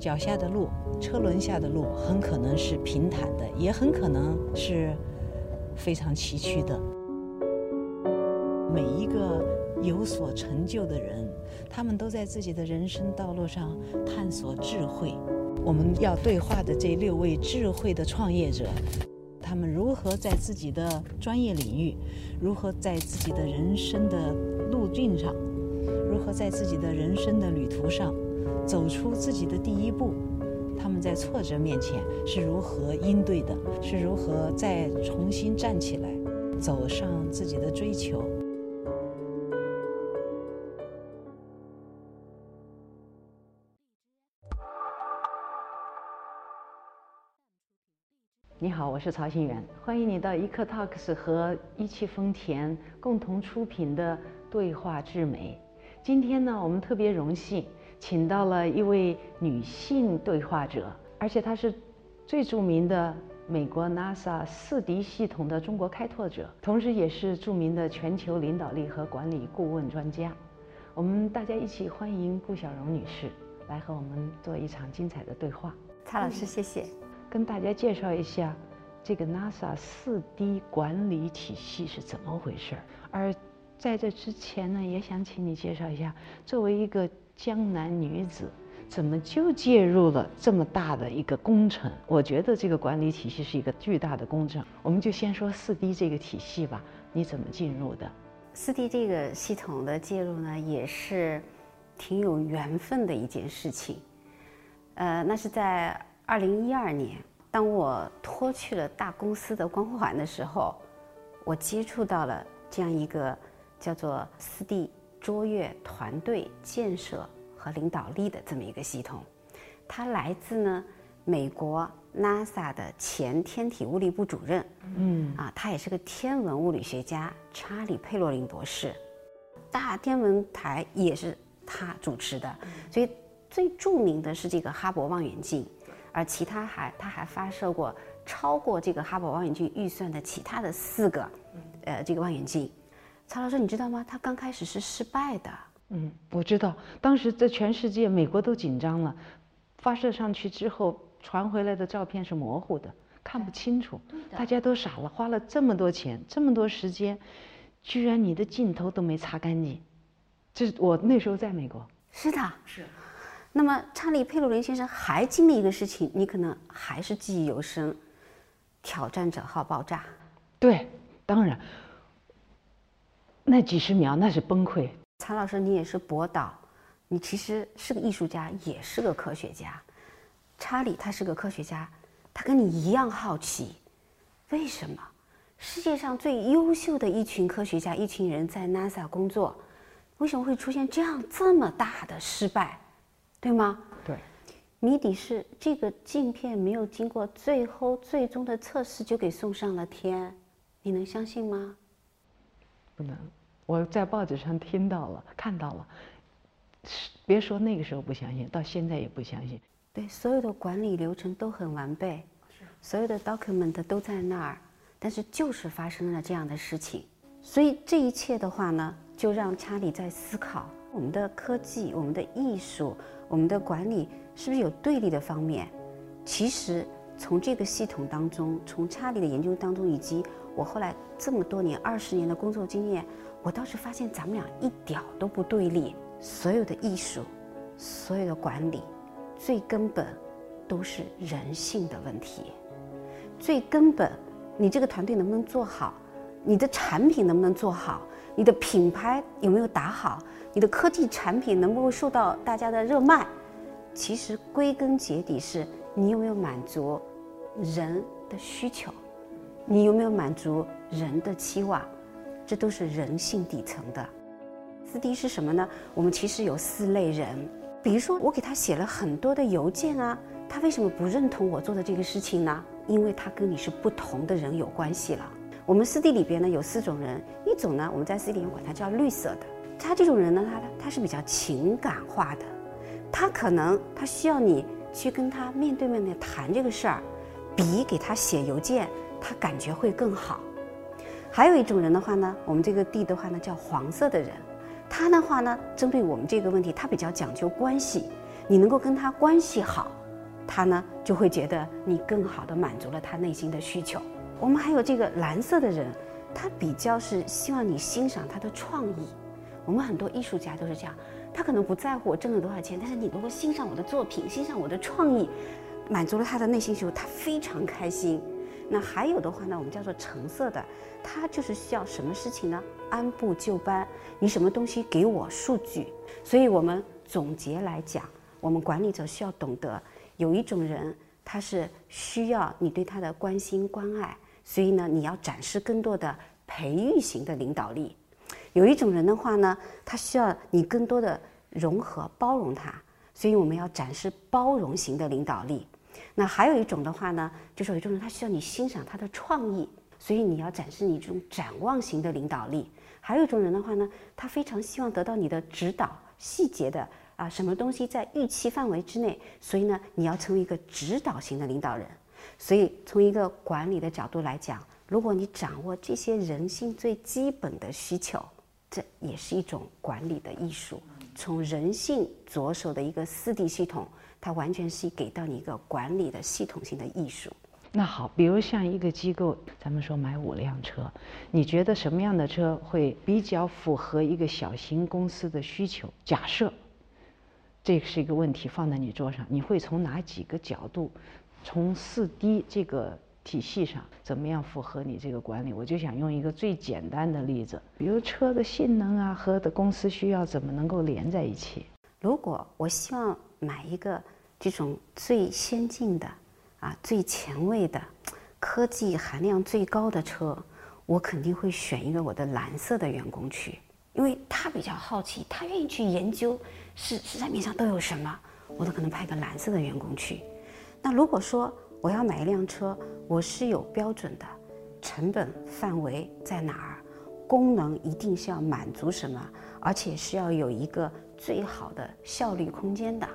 脚下的路、车轮下的路很可能是平坦的，也很可能是非常崎岖的。每一个有所成就的人，他们都在自己的人生道路上探索智慧。我们要对话的这六位智慧的创业者，他们如何在自己的专业领域，如何在自己的人生的路径上，如何在自己的人生的旅途上走出自己的第一步？他们在挫折面前是如何应对的？是如何再重新站起来，走上自己的追求？你好，我是曹新元，欢迎你到一刻 Talks 和一汽丰田共同出品的对话智美。今天呢，我们特别荣幸请到了一位女性对话者，而且她是最著名的美国 NASA 四 D 系统的中国开拓者，同时也是著名的全球领导力和管理顾问专家。我们大家一起欢迎顾晓荣女士来和我们做一场精彩的对话。蔡老师，谢谢。跟大家介绍一下，这个 NASA 四 D 管理体系是怎么回事儿。而在这之前呢，也想请你介绍一下，作为一个江南女子，怎么就介入了这么大的一个工程？我觉得这个管理体系是一个巨大的工程。我们就先说四 D 这个体系吧，你怎么进入的？四 D 这个系统的介入呢，也是挺有缘分的一件事情。呃，那是在。二零一二年，当我脱去了大公司的光环的时候，我接触到了这样一个叫做四 D 卓越团队建设和领导力的这么一个系统。它来自呢美国 NASA 的前天体物理部主任，嗯，啊，他也是个天文物理学家查理佩洛林博士，大天文台也是他主持的，所以最著名的是这个哈勃望远镜。而其他还，他还发射过超过这个哈勃望远镜预算的其他的四个，呃，这个望远镜。曹老师，你知道吗？他刚开始是失败的。嗯，我知道，当时在全世界，美国都紧张了，发射上去之后传回来的照片是模糊的，看不清楚，大家都傻了，花了这么多钱，这么多时间，居然你的镜头都没擦干净。这我那时候在美国。是的，是。那么，查理·佩鲁林先生还经历一个事情，你可能还是记忆犹深：挑战者号爆炸。对，当然，那几十秒那是崩溃。曹老师，你也是博导，你其实是个艺术家，也是个科学家。查理他是个科学家，他跟你一样好奇，为什么世界上最优秀的一群科学家、一群人在 NASA 工作，为什么会出现这样这么大的失败？对吗？对，谜底是这个镜片没有经过最后最终的测试就给送上了天，你能相信吗？不能，我在报纸上听到了，看到了，别说那个时候不相信，到现在也不相信。对，所有的管理流程都很完备，所有的 document 都在那儿，但是就是发生了这样的事情，所以这一切的话呢，就让查理在思考我们的科技，我们的艺术。我们的管理是不是有对立的方面？其实从这个系统当中，从查理的研究当中，以及我后来这么多年二十年的工作经验，我倒是发现咱们俩一点都不对立。所有的艺术，所有的管理，最根本都是人性的问题。最根本，你这个团队能不能做好？你的产品能不能做好？你的品牌有没有打好？你的科技产品能不能受到大家的热卖？其实归根结底是你有没有满足人的需求，你有没有满足人的期望，这都是人性底层的。四 D 是什么呢？我们其实有四类人，比如说我给他写了很多的邮件啊，他为什么不认同我做的这个事情呢？因为他跟你是不同的人有关系了。我们四 D 里边呢有四种人，一种呢我们在四 D 里面管它叫绿色的。他这种人呢，他他是比较情感化的，他可能他需要你去跟他面对面的谈这个事儿，比给他写邮件他感觉会更好。还有一种人的话呢，我们这个地的话呢叫黄色的人，他的话呢针对我们这个问题，他比较讲究关系，你能够跟他关系好，他呢就会觉得你更好的满足了他内心的需求。我们还有这个蓝色的人，他比较是希望你欣赏他的创意。我们很多艺术家都是这样，他可能不在乎我挣了多少钱，但是你如果欣赏我的作品，欣赏我的创意，满足了他的内心需求，他非常开心。那还有的话呢，我们叫做橙色的，他就是需要什么事情呢？按部就班，你什么东西给我数据。所以我们总结来讲，我们管理者需要懂得，有一种人他是需要你对他的关心关爱，所以呢，你要展示更多的培育型的领导力。有一种人的话呢，他需要你更多的融合包容他，所以我们要展示包容型的领导力。那还有一种的话呢，就是有一种人他需要你欣赏他的创意，所以你要展示你这种展望型的领导力。还有一种人的话呢，他非常希望得到你的指导，细节的啊，什么东西在预期范围之内，所以呢，你要成为一个指导型的领导人。所以从一个管理的角度来讲，如果你掌握这些人性最基本的需求。这也是一种管理的艺术，从人性着手的一个四 D 系统，它完全是给到你一个管理的系统性的艺术。那好，比如像一个机构，咱们说买五辆车，你觉得什么样的车会比较符合一个小型公司的需求？假设这是一个问题放在你桌上，你会从哪几个角度，从四 D 这个？体系上怎么样符合你这个管理？我就想用一个最简单的例子，比如车的性能啊和的公司需要怎么能够连在一起？如果我希望买一个这种最先进的啊最前卫的科技含量最高的车，我肯定会选一个我的蓝色的员工去，因为他比较好奇，他愿意去研究市市场面上都有什么，我都可能派个蓝色的员工去。那如果说我要买一辆车，我是有标准的，成本范围在哪儿，功能一定是要满足什么，而且是要有一个最好的效率空间的。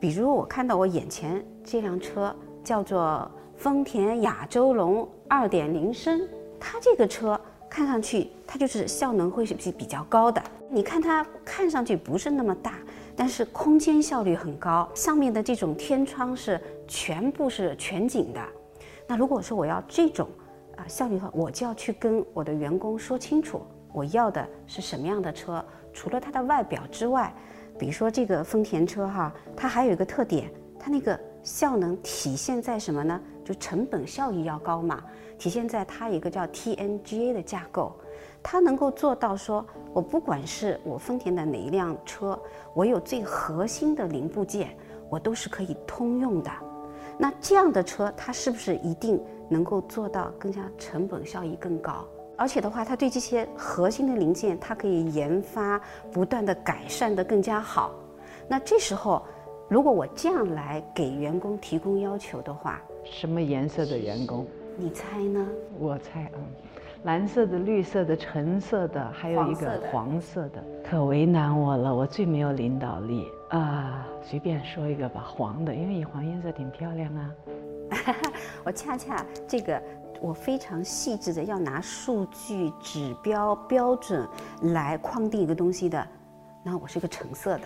比如我看到我眼前这辆车叫做丰田亚洲龙2.0升，它这个车看上去它就是效能会是比比较高的。你看它看上去不是那么大，但是空间效率很高，上面的这种天窗是全部是全景的。那如果说我要这种啊效率的话，我就要去跟我的员工说清楚，我要的是什么样的车。除了它的外表之外，比如说这个丰田车哈，它还有一个特点，它那个效能体现在什么呢？就成本效益要高嘛，体现在它一个叫 TNGA 的架构，它能够做到说，我不管是我丰田的哪一辆车，我有最核心的零部件，我都是可以通用的。那这样的车，它是不是一定能够做到更加成本效益更高？而且的话，它对这些核心的零件，它可以研发，不断的改善的更加好。那这时候，如果我这样来给员工提供要求的话，什么颜色的员工？你猜呢？我猜，嗯，蓝色的、绿色的、橙色的，还有一个黄色的，可为难我了。我最没有领导力。啊，随便说一个吧，黄的，因为黄颜色挺漂亮啊。我恰恰这个，我非常细致的要拿数据指标标准来框定一个东西的，那我是个橙色的。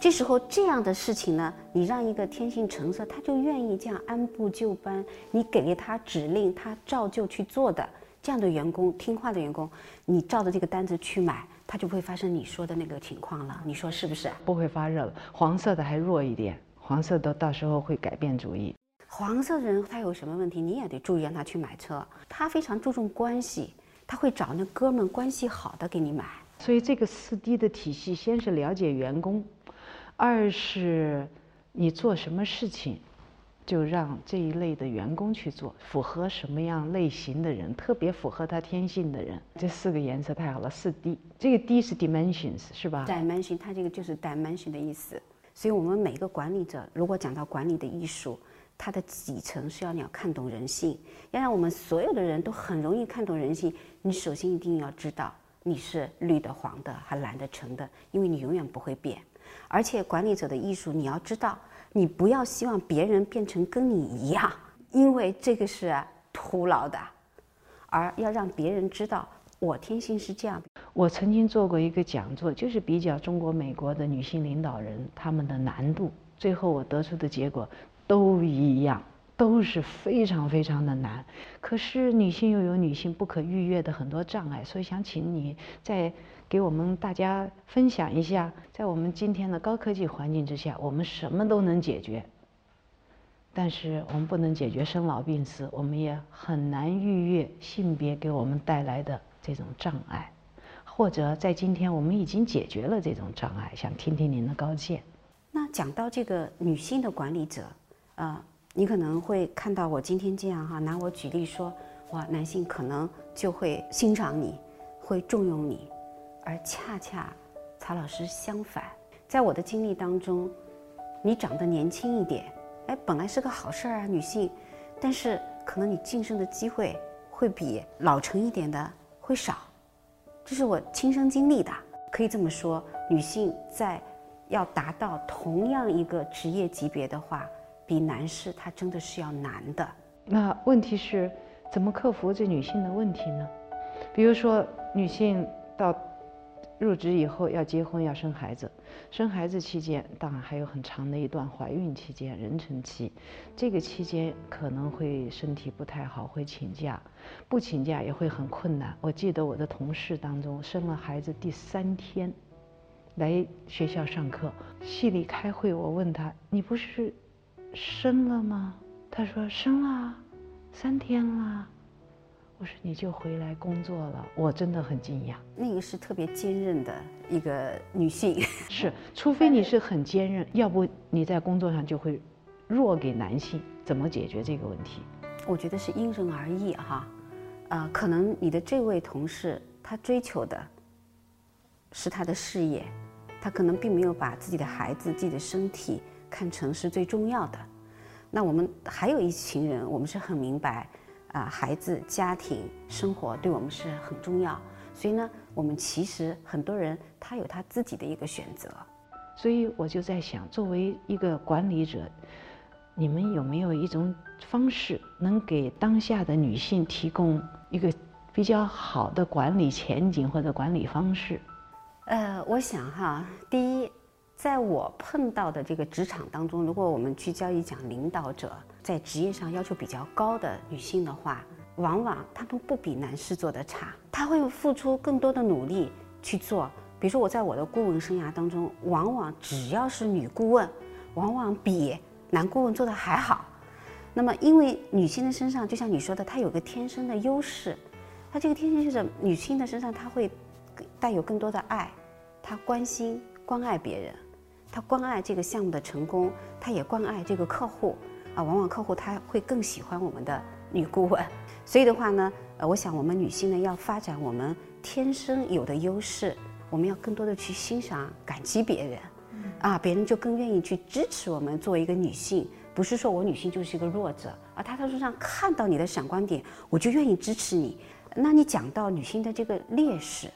这时候这样的事情呢，你让一个天性橙色，他就愿意这样按部就班，你给了他指令，他照旧去做的，这样的员工，听话的员工，你照着这个单子去买。他就不会发生你说的那个情况了，你说是不是？不会发热了，黄色的还弱一点，黄色的到时候会改变主意。黄色的人他有什么问题，你也得注意让他去买车。他非常注重关系，他会找那哥们关系好的给你买。所以这个四 D 的体系，先是了解员工，二是你做什么事情。就让这一类的员工去做，符合什么样类型的人，特别符合他天性的人。这四个颜色太好了，四 D，这个 D 是 dimensions 是吧？dimension，它这个就是 dimension 的意思。所以我们每个管理者，如果讲到管理的艺术，它的底层是要你要看懂人性，要让我们所有的人都很容易看懂人性。你首先一定要知道你是绿的、黄的还蓝的、橙的，因为你永远不会变。而且管理者的艺术，你要知道。你不要希望别人变成跟你一样，因为这个是徒劳的，而要让别人知道我天性是这样的。我曾经做过一个讲座，就是比较中国、美国的女性领导人他们的难度，最后我得出的结果都一样。都是非常非常的难，可是女性又有女性不可逾越的很多障碍，所以想请你再给我们大家分享一下，在我们今天的高科技环境之下，我们什么都能解决，但是我们不能解决生老病死，我们也很难逾越性别给我们带来的这种障碍，或者在今天我们已经解决了这种障碍，想听听您的高见。那讲到这个女性的管理者，啊。你可能会看到我今天这样哈，拿我举例说，哇，男性可能就会欣赏你，会重用你，而恰恰曹老师相反，在我的经历当中，你长得年轻一点，哎，本来是个好事儿啊，女性，但是可能你晋升的机会会比老成一点的会少，这是我亲身经历的，可以这么说，女性在要达到同样一个职业级别的话。比男士他真的是要难的。那问题是，怎么克服这女性的问题呢？比如说，女性到入职以后要结婚要生孩子，生孩子期间当然还有很长的一段怀孕期间、妊娠期，这个期间可能会身体不太好，会请假，不请假也会很困难。我记得我的同事当中生了孩子第三天来学校上课，系里开会，我问他：“你不是？”生了吗？他说生了，三天了。我说你就回来工作了，我真的很惊讶。那个是特别坚韧的一个女性，是，除非你是很坚韧，要不你在工作上就会弱给男性。怎么解决这个问题？我觉得是因人而异哈，啊，可能你的这位同事他追求的是他的事业，他可能并没有把自己的孩子、自己的身体。看成是最重要的，那我们还有一群人，我们是很明白，啊，孩子、家庭、生活对我们是很重要，所以呢，我们其实很多人他有他自己的一个选择，所以我就在想，作为一个管理者，你们有没有一种方式，能给当下的女性提供一个比较好的管理前景或者管理方式？呃，我想哈，第一。在我碰到的这个职场当中，如果我们聚焦一讲领导者在职业上要求比较高的女性的话，往往她们不比男士做的差，她会付出更多的努力去做。比如说我在我的顾问生涯当中，往往只要是女顾问，往往比男顾问做的还好。那么因为女性的身上，就像你说的，她有个天生的优势，她这个天生就是女性的身上，她会带有更多的爱，她关心关爱别人。他关爱这个项目的成功，他也关爱这个客户啊。往往客户他会更喜欢我们的女顾问，所以的话呢，呃，我想我们女性呢要发展我们天生有的优势，我们要更多的去欣赏、感激别人，啊，别人就更愿意去支持我们作为一个女性。不是说我女性就是一个弱者，而他在身上看到你的闪光点，我就愿意支持你。那你讲到女性的这个劣势，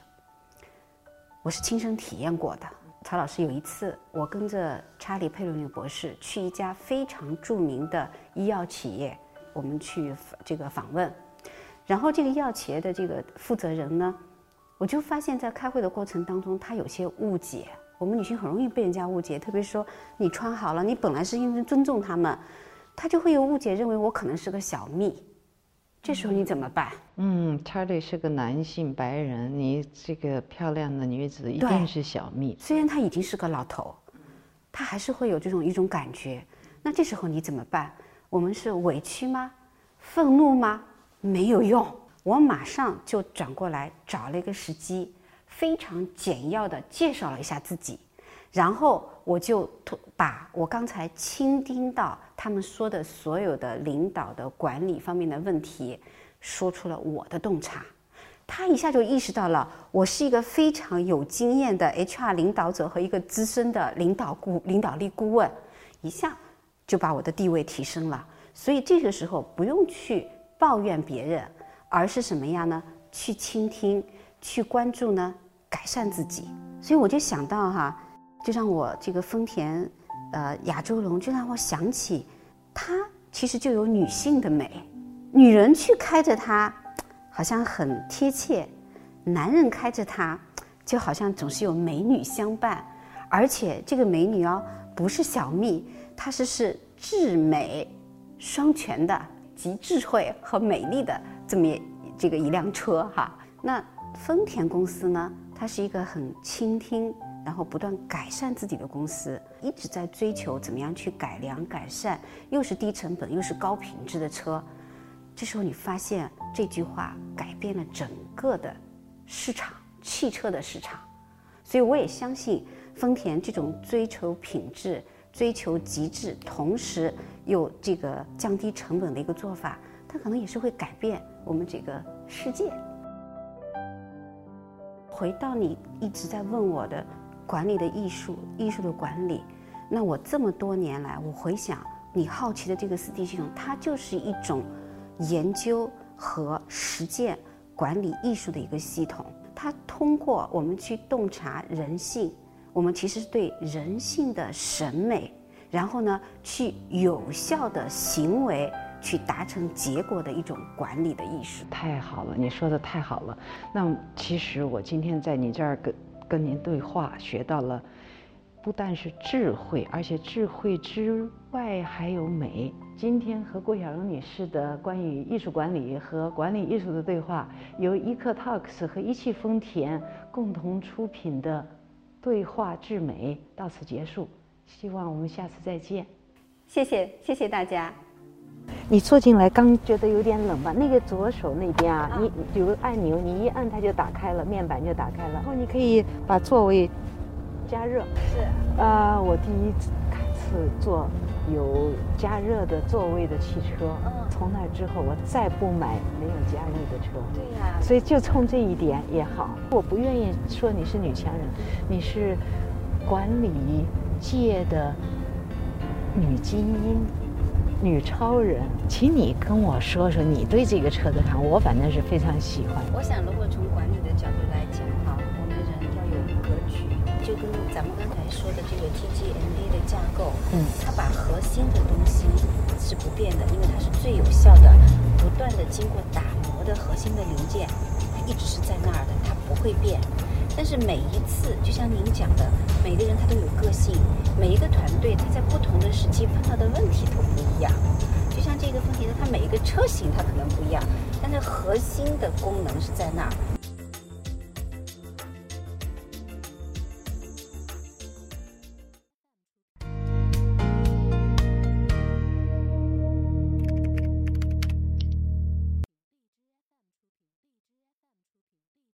我是亲身体验过的。曹老师有一次，我跟着查理·佩鲁尼博士去一家非常著名的医药企业，我们去这个访问。然后这个医药企业的这个负责人呢，我就发现，在开会的过程当中，他有些误解。我们女性很容易被人家误解，特别说你穿好了，你本来是应该尊重他们，他就会有误解，认为我可能是个小蜜。这时候你怎么办？嗯，查理是个男性白人，你这个漂亮的女子一定是小蜜。虽然他已经是个老头，他还是会有这种一种感觉。那这时候你怎么办？我们是委屈吗？愤怒吗？没有用。我马上就转过来找了一个时机，非常简要的介绍了一下自己。然后我就把我刚才倾听到他们说的所有的领导的管理方面的问题，说出了我的洞察。他一下就意识到了，我是一个非常有经验的 HR 领导者和一个资深的领导顾领导力顾问，一下就把我的地位提升了。所以这个时候不用去抱怨别人，而是什么样呢？去倾听，去关注呢，改善自己。所以我就想到哈。就让我这个丰田，呃，亚洲龙，就让我想起，它其实就有女性的美，女人去开着它，好像很贴切，男人开着它，就好像总是有美女相伴，而且这个美女哦，不是小蜜，它是是智美双全的，集智慧和美丽的这么这个一辆车哈。那丰田公司呢，它是一个很倾听。然后不断改善自己的公司，一直在追求怎么样去改良、改善，又是低成本又是高品质的车。这时候你发现这句话改变了整个的市场，汽车的市场。所以我也相信丰田这种追求品质、追求极致，同时又这个降低成本的一个做法，它可能也是会改变我们这个世界。回到你一直在问我的。管理的艺术，艺术的管理。那我这么多年来，我回想你好奇的这个四 D 系统，它就是一种研究和实践管理艺术的一个系统。它通过我们去洞察人性，我们其实是对人性的审美，然后呢，去有效的行为去达成结果的一种管理的艺术。太好了，你说的太好了。那其实我今天在你这儿跟。跟您对话，学到了不但是智慧，而且智慧之外还有美。今天和郭晓荣女士的关于艺术管理和管理艺术的对话，由伊克 Talks 和一汽丰田共同出品的对话智美到此结束。希望我们下次再见。谢谢，谢谢大家。你坐进来刚觉得有点冷吧？那个左手那边啊，你有个按钮，你一按它就打开了，面板就打开了。然后你可以把座位加热。是。呃，我第一次坐有加热的座位的汽车。嗯。从那之后，我再不买没有加热的车。对呀。所以就冲这一点也好。我不愿意说你是女强人，你是管理界的女精英。女超人，请你跟我说说你对这个车的看法。我反正是非常喜欢。我想，如果从管理的角度来讲，哈，我们人要有格局，就跟咱们刚才说的这个 TGMA 的架构，嗯，它把核心的东西是不变的，因为它是最有效的，不断的经过打磨的核心的零件，它一直是在那儿的，它不会变。但是每一次，就像您讲的，每个人他都有个性，每一个团队他在不同的时期碰到的问题都不一样。就像这个丰田的，它每一个车型它可能不一样，但是核心的功能是在那儿。